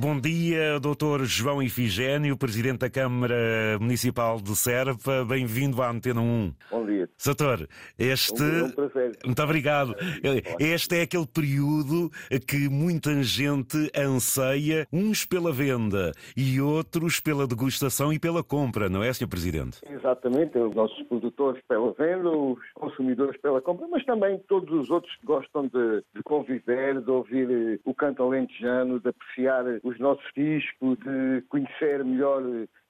Bom dia, doutor João Ifigênio, Presidente da Câmara Municipal de Serpa. Bem-vindo à Antena 1. Bom dia. Doutor, este... Um, um prazer. Muito obrigado. Este é aquele período que muita gente anseia, uns pela venda e outros pela degustação e pela compra, não é, Sr. Presidente? Exatamente, os nossos produtores pela venda, os consumidores pela compra, mas também todos os outros que gostam de, de conviver, de ouvir o canto alentejano, de apreciar os nossos discos, de conhecer melhor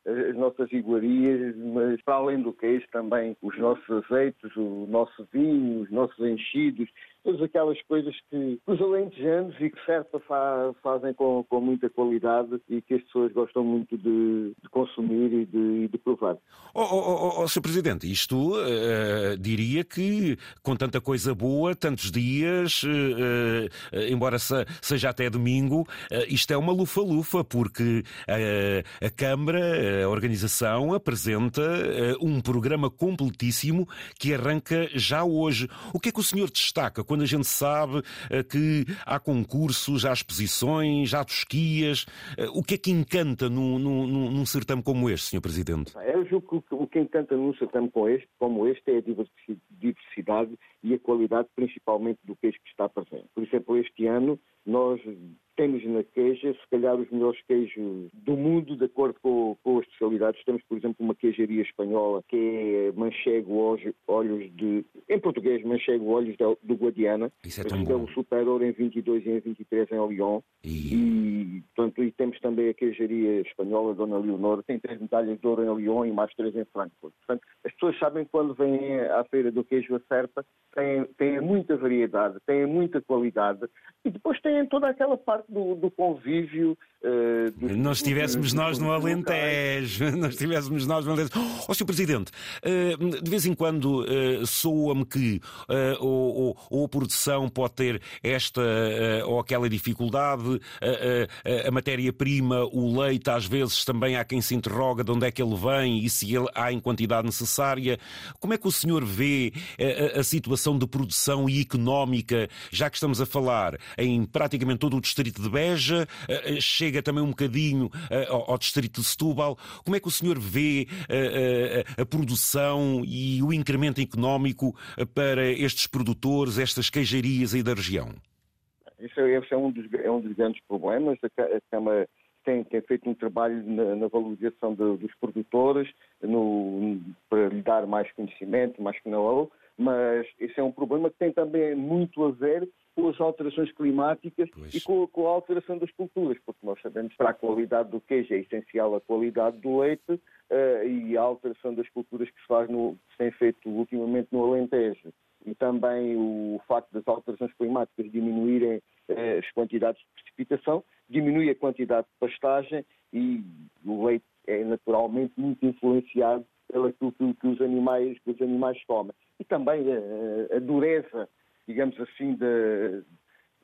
eh, as nossas iguarias, mas para além do queijo também os nossos azeites, o nosso vinho, os nossos enchidos, todas aquelas coisas que os alentejanos e que Serpa fa fazem com, com, muita qualidade e que as pessoas gostam muito de, de consumir e de, de provar. Oh, oh, oh, oh Sr. Presidente, isto uh, diria que com tanta coisa boa, tantos dias, uh, uh, embora se, seja até domingo, isto é uma lufa-lufa, porque a Câmara, a organização, apresenta um programa completíssimo que arranca já hoje. O que é que o senhor destaca quando a gente sabe eh, que há concursos, há exposições, há tosquias. Eh, o que é que encanta num, num, num certame como este, Sr. Presidente? Eu julgo que o que encanta num certame como este, como este é a diversidade e a qualidade, principalmente do queijo que está presente. Por exemplo, este ano nós temos na queixa, se calhar, os melhores queijos do mundo, de acordo com, com as especialidades. Temos, por exemplo, uma queijaria espanhola que é Manchego Olhos de. Em português, Manchego Olhos do Guadiana. Isso é tão bom. superior em 22 e em 23 em Lyon. E... e, portanto, e temos também a queijaria espanhola, Dona Leonor, tem três medalhas de ouro em Lyon e mais três em Frankfurt. Portanto, as pessoas sabem que quando vêm à feira do queijo a Serpa, têm, têm muita variedade, têm muita qualidade e depois têm toda aquela parte do, do convívio. Uh, dos, não estivéssemos nós no Alentejo, não estivéssemos nós no Alentejo. Oh, Sr. Presidente, uh, de vez em quando uh, soa-me que uh, ou, ou, a produção pode ter esta ou aquela dificuldade, a matéria-prima, o leite, às vezes também há quem se interroga de onde é que ele vem e se ele há em quantidade necessária. Como é que o senhor vê a, a situação de produção e económica, já que estamos a falar em praticamente todo o distrito de Beja, eh, eh, chega também um bocadinho eh, ao distrito de Setúbal. Como é que o senhor vê a produção e o incremento económico para estes produtores, estas queijarias aí da região? Isso é, esse é um dos, é um dos grandes problemas. A Câmara tem, tem, feito um trabalho na, na valorização de, dos produtores, no, para lhe dar mais conhecimento, mais know mas esse é um problema que tem também muito a ver com as alterações climáticas pois. e com, com, a alteração das culturas, porque nós sabemos que para a qualidade do queijo é essencial a qualidade do leite uh, e a alteração das culturas que se faz no, que se tem feito ultimamente no Alentejo e também o facto das alterações climáticas diminuírem uh, as quantidades de precipitação, diminui a quantidade de pastagem e o leite é naturalmente muito influenciado pelo que, que, os, animais, que os animais comem. E também a, a dureza digamos assim, da,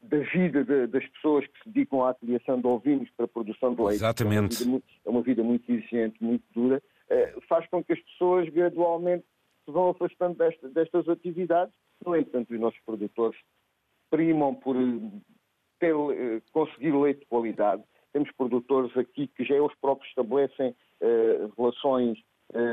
da vida de, das pessoas que se dedicam à criação de ovinos para a produção de leite. Exatamente. É uma vida, é uma vida muito exigente, muito dura, eh, faz com que as pessoas gradualmente se vão afastando desta, destas atividades. No entanto, os nossos produtores primam por ter, eh, conseguir leite de qualidade. Temos produtores aqui que já eles próprios estabelecem eh, relações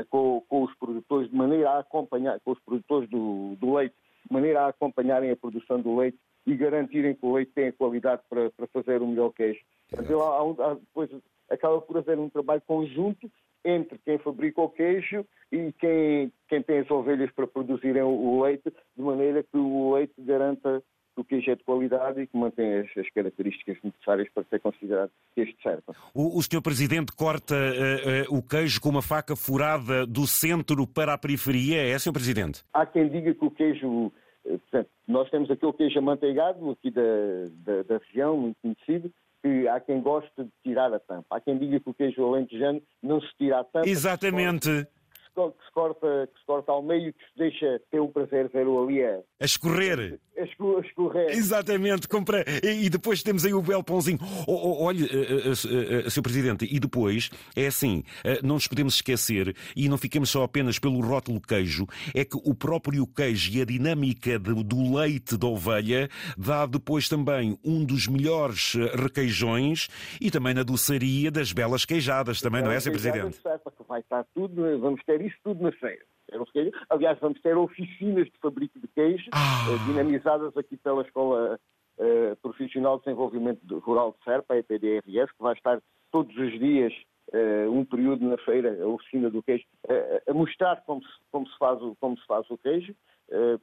com, com, os produtores de maneira a acompanhar, com os produtores do, do leite de maneira a acompanharem a produção do leite e garantirem que o leite tem a qualidade para, para fazer o melhor queijo. Portanto, há, há, depois acaba por haver um trabalho conjunto entre quem fabrica o queijo e quem, quem tem as ovelhas para produzirem o, o leite, de maneira que o leite garanta que o queijo é de qualidade e que mantém as, as características necessárias para ser considerado queijo de serpa. O, o Sr. Presidente corta uh, uh, o queijo com uma faca furada do centro para a periferia, é, Sr. Presidente? Há quem diga que o queijo... Eh, portanto, nós temos aquele queijo amanteigado aqui da, da, da região, muito conhecido, que há quem goste de tirar a tampa. Há quem diga que o queijo alentejano não se tira a tampa. Exatamente que, se corta, que se corta ao meio, que se deixa ter um prazer ver-o ali a, a escorrer. A, escorrer. Exatamente, compra... e depois temos aí o belo pãozinho. Oh, oh, olha, uh, uh, Sr. Presidente, e depois é assim, não nos podemos esquecer, e não fiquemos só apenas pelo rótulo queijo, é que o próprio queijo e a dinâmica de, do leite da ovelha dá depois também um dos melhores requeijões e também na doçaria das belas queijadas, também, não é, Sr. Presidente? Que vai estar tudo, vamos ter isso tudo na feira. Aliás, vamos ter oficinas de fabrico de queijo, ah. Eh, dinamizadas aqui pela Escola uh, Profissional de Desenvolvimento Rural de Serpa, a EPDRS, que vai estar todos os dias uh, um período na feira, a oficina do queijo, uh, a mostrar como se, como se, faz, o, como se faz o queijo,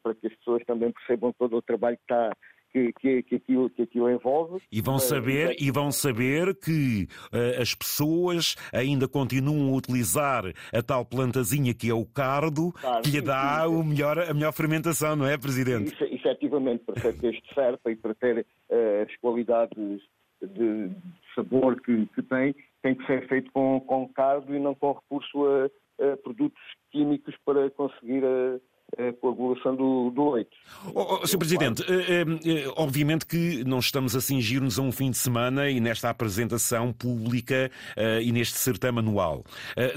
para que as pessoas também percebam todo o trabalho que está que, que, que, aquilo, que aquilo envolve. E vão saber, e vão saber que uh, as pessoas ainda continuam a utilizar a tal plantazinha que é o cardo, claro, que lhe dá sim, sim. O melhor, a melhor fermentação, não é, Presidente? Isso, efetivamente, para ter este serpa e para ter uh, as qualidades de sabor que, que, tem, tem que ser feito com, com cardo e não com recurso a, a produtos químicos para conseguir a, a coagulação do, do leite. Oh, oh, Sr. Presidente, eh, eh, obviamente que não estamos a cingir-nos a um fim de semana e nesta apresentação pública eh, e neste certame anual.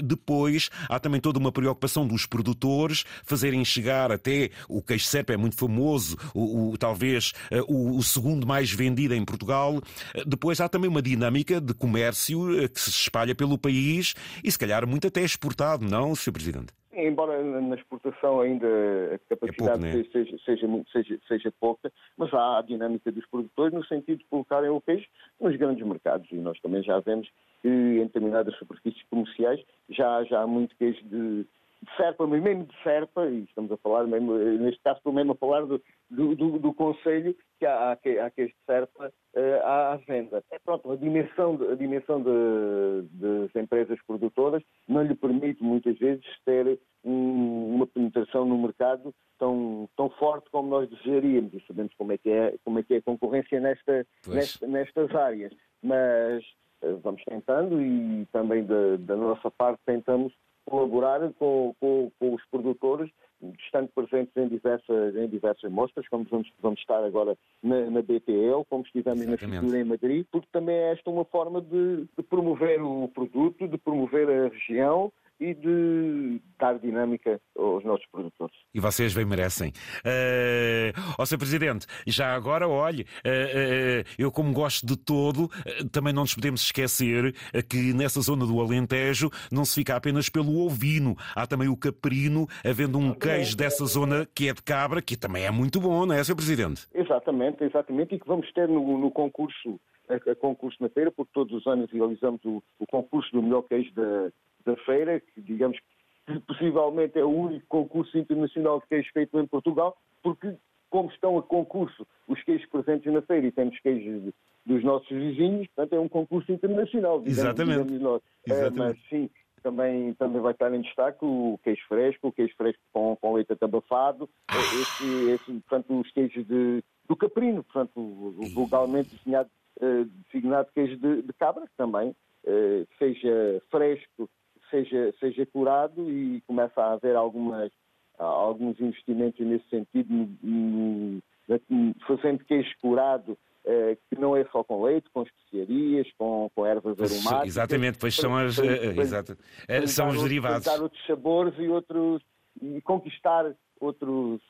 depois, há também toda uma preocupação dos produtores fazerem chegar até o queijo serpa é muito famoso, o, o talvez o, o, segundo mais vendido em Portugal. depois há também uma dinâmica de comércio que se espalha pelo país e se calhar muito até exportado, não, Sr. Presidente? Embora na exportação ainda a capacidade é pouco, né? seja, seja, seja, seja, pouca, mas há a dinâmica dos produtores no sentido de colocarem o peixe nos grandes mercados. E nós também já vemos que em determinadas superfícies comerciais já, já há muito queijo de, de serpa, mas mesmo de serpa, e estamos a falar mesmo, neste caso estou mesmo a falar do, do, do, do Conselho, que há, há, queijo de serpa uh, à venda. É pronto, a dimensão, a dimensão de, das empresas produtoras não lhe permite muitas vezes ter um, uma penetração no mercado tão, tão forte como nós desejaríamos e sabemos como é que é, como é, que é a concorrência nesta, nesta nestas áreas. Mas uh, vamos tentando e também da, da nossa parte tentamos colaborar com, com, com, os produtores, estando presentes em diversas, em diversas mostras, como vamos, vamos estar agora na, na BTL, como estivemos Exatamente. na Futura em Madrid, porque também é esta uma forma de, de promover o produto, de promover a região e de dar dinâmica aos nossos produtores. E vocês bem merecem. Uh, ó Sr. Presidente, já agora, olhe, uh, uh, eu como gosto de todo, uh, também não nos podemos esquecer que nessa zona do Alentejo não se fica apenas pelo ovino, há também o caprino, havendo um queijo dessa zona que é de cabra, que também é muito bom, não é, Sr. Presidente? Exatamente, exatamente, e que vamos ter no, no concurso a, a, concurso na feira, porque todos os anos realizamos o, o concurso do melhor queijo da, da feira, que digamos que possivelmente é o único concurso internacional de queijo feito em Portugal, porque como estão a concurso os queijos presentes na feira e temos queijos dos nossos vizinhos, portanto é um concurso internacional. Digamos, Exatamente. Digamos Exatamente. É, mas sim, também, também vai estar em destaque o queijo fresco, o queijo fresco com, com leite atabafado, ah. esse, esse, portanto, os queijos de, do caprino, portanto, vulgarmente designado, uh, designado queijo de, de cabra, também, uh, seja fresco seja, seja curado e começa a haver algumas, alguns investimentos nesse sentido, no, no, fazendo queijo curado eh, que não é só com leite, com especiarias, com, com ervas aromáticas. Exatamente, pois são, as, exato, para, são os derivados. Dar outros sabores e outros e conquistar outros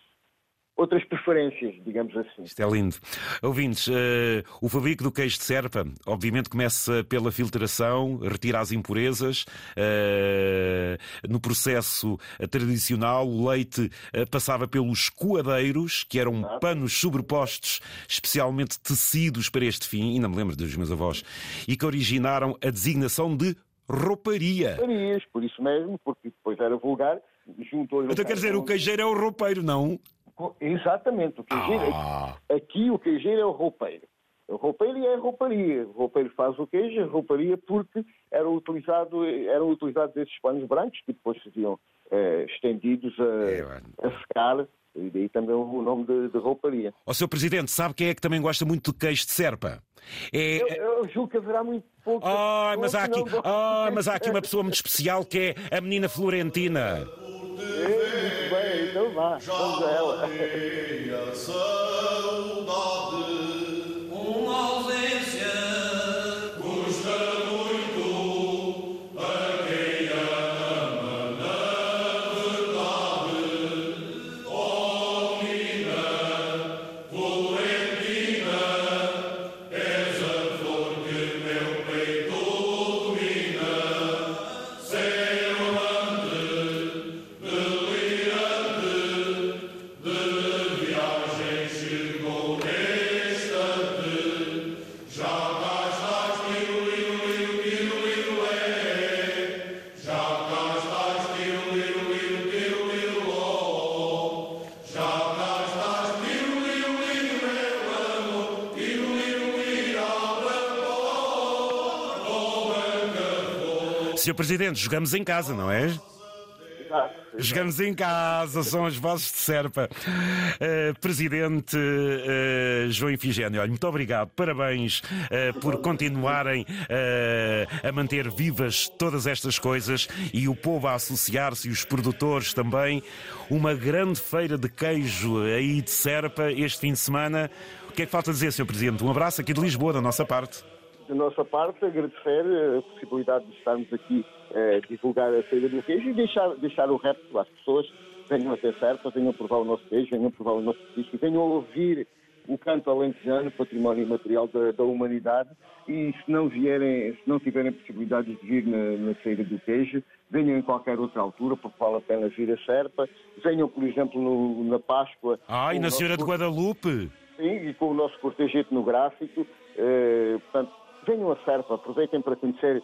outras preferências, digamos assim. Isto é lindo. Ouvintes, uh, o fabrico do queijo de serpa, obviamente, começa pela filtração, retira as impurezas. Uh, no processo tradicional, o leite uh, passava pelos coadeiros, que eram ah. panos sobrepostos, especialmente tecidos para este fim, ainda me lembro dos meus avós, e que originaram a designação de rouparia. Rouparias, por isso mesmo, porque depois era vulgar. Juntou então quer dizer, o queijeiro é o roupeiro, não? Exatamente. O queijeiro, ah. Aqui o queijeiro é o roupeiro. O roupeiro é a rouparia. O roupeiro faz o queijo, a rouparia, porque eram, utilizado, eram utilizados esses panos brancos que depois seriam eh, estendidos a, é, a secar E daí também o nome de, de rouparia. O Sr. Presidente, sabe quem é que também gosta muito de queijo de serpa? É... Eu, eu julgo que haverá muito pouco. Oh, mas, há aqui, oh, mas há aqui uma pessoa muito especial que é a menina Florentina. É, muito bem, então vá, vamos a ela. Sr. Presidente, jogamos em casa, não é? Jogamos em casa, são as vozes de Serpa. Uh, Presidente uh, João Infigênio, olha, muito obrigado, parabéns uh, por continuarem a manter vivas todas estas coisas e o povo a associar-se e os produtores também. Uma grande feira de queijo aí de Serpa este fim de semana. O que é que falta dizer, Sr. Presidente? Um abraço aqui de Lisboa, da nossa parte da nossa parte, agradecer a possibilidade de estarmos aqui a eh, divulgar a feira do queijo e deixar, deixar o resto às pessoas venham a ter certo, venham a provar o nosso queijo, venham a provar o nosso disco, venham a ouvir o canto alentejano, património imaterial da, da, humanidade, e se não vierem, se não tiverem possibilidade de vir na, na, feira do queijo, venham em qualquer outra altura, porque vale a pena vir a Serpa, venham, por exemplo, no, na Páscoa. Ah, e na Senhora de Guadalupe? Sim, e com o nosso cortejo etnográfico, eh, portanto, venham a Serpa, aproveitem para conhecer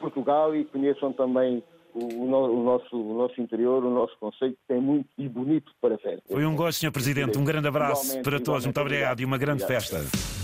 Portugal e conheçam também o, o, nosso, o nosso interior, o nosso conceito, que tem muito e bonito para ver. Foi um gosto, Sr. Presidente. Um grande abraço igualmente, para todos. Muito obrigado e uma grande obrigado. festa.